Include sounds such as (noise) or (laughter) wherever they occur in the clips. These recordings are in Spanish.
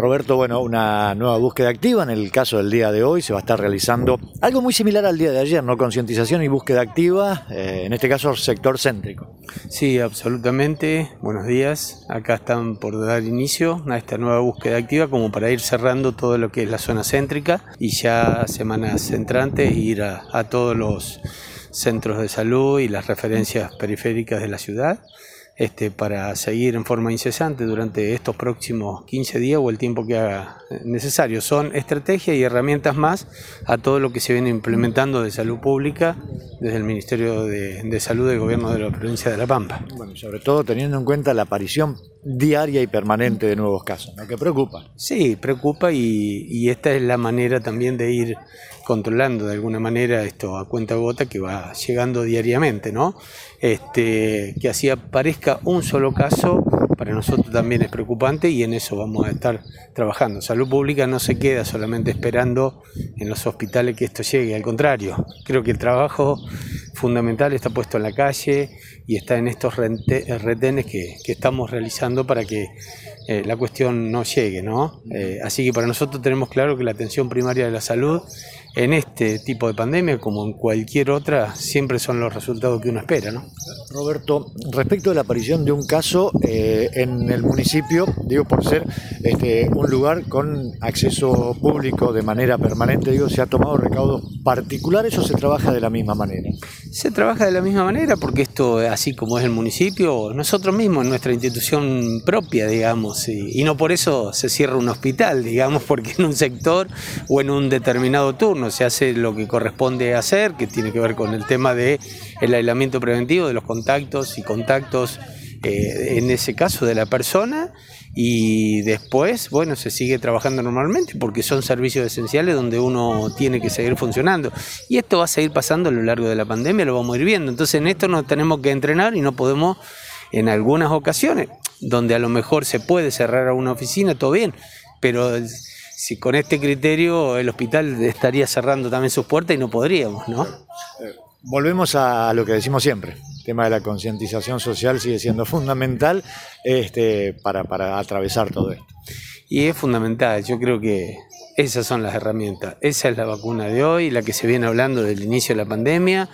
Roberto, bueno, una nueva búsqueda activa. En el caso del día de hoy se va a estar realizando algo muy similar al día de ayer, ¿no? Concientización y búsqueda activa, eh, en este caso sector céntrico. Sí, absolutamente. Buenos días. Acá están por dar inicio a esta nueva búsqueda activa como para ir cerrando todo lo que es la zona céntrica y ya semanas entrantes ir a, a todos los centros de salud y las referencias periféricas de la ciudad este, para seguir en forma incesante durante estos próximos 15 días o el tiempo que haga necesario. Son estrategias y herramientas más a todo lo que se viene implementando de salud pública desde el Ministerio de, Salud del Gobierno de la provincia de La Pampa. Bueno, sobre todo teniendo en cuenta la aparición diaria y permanente de nuevos casos, ¿no? que preocupa. Sí, preocupa y, y esta es la manera también de ir controlando de alguna manera esto a cuenta gota que va llegando diariamente, ¿no? Este, que así aparezca un solo caso para nosotros también es preocupante y en eso vamos a estar trabajando. Salud pública no se queda solamente esperando en los hospitales que esto llegue, al contrario, creo que el trabajo fundamental está puesto en la calle y está en estos retenes que, estamos realizando para que eh, la cuestión no llegue, ¿no? Eh, así que para nosotros tenemos claro que la atención primaria de la salud en este tipo de pandemia, como en cualquier otra, siempre son los resultados que uno espera. ¿no? Roberto, respecto a la aparición de un caso eh, en el municipio, digo por ser este, un lugar con acceso público de manera permanente, digo, ¿se ha tomado recaudos particulares o se trabaja de la misma manera? Se trabaja de la misma manera porque esto, así como es el municipio, nosotros mismos, en nuestra institución propia, digamos, y, y no por eso se cierra un hospital, (laughs) digamos, porque en un sector o en un determinado turno, se hace lo que corresponde hacer, que tiene que ver con el tema del el aislamiento preventivo de los contactos y contactos, eh, en ese caso de la persona, y después, bueno, se sigue trabajando normalmente porque son servicios esenciales donde uno tiene que seguir funcionando. Y esto va a seguir pasando a lo largo de la pandemia, lo vamos a ir viendo. Entonces en esto nos tenemos que entrenar y no podemos, en algunas ocasiones, donde a lo mejor se puede cerrar a una oficina, todo bien, pero si con este criterio el hospital estaría cerrando también sus puertas y no podríamos, ¿no? Eh, volvemos a lo que decimos siempre. El tema de la concientización social sigue siendo (laughs) fundamental este, para, para atravesar todo esto. Y es fundamental, yo creo que esas son las herramientas. Esa es la vacuna de hoy, la que se viene hablando del inicio de la pandemia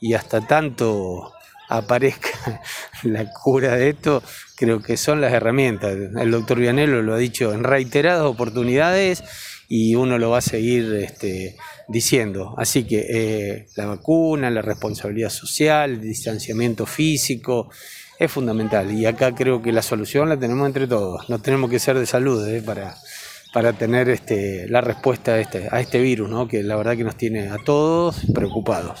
y hasta tanto aparezca (laughs) la cura de esto, creo que son las herramientas. El doctor Vianello lo ha dicho en reiteradas oportunidades y uno lo va a seguir este, diciendo. Así que eh, la vacuna, la responsabilidad social, el distanciamiento físico es fundamental. Y acá creo que la solución la tenemos entre todos. No tenemos que ser de salud eh, para, para tener este, la respuesta a este, a este virus, ¿no? que la verdad que nos tiene a todos preocupados.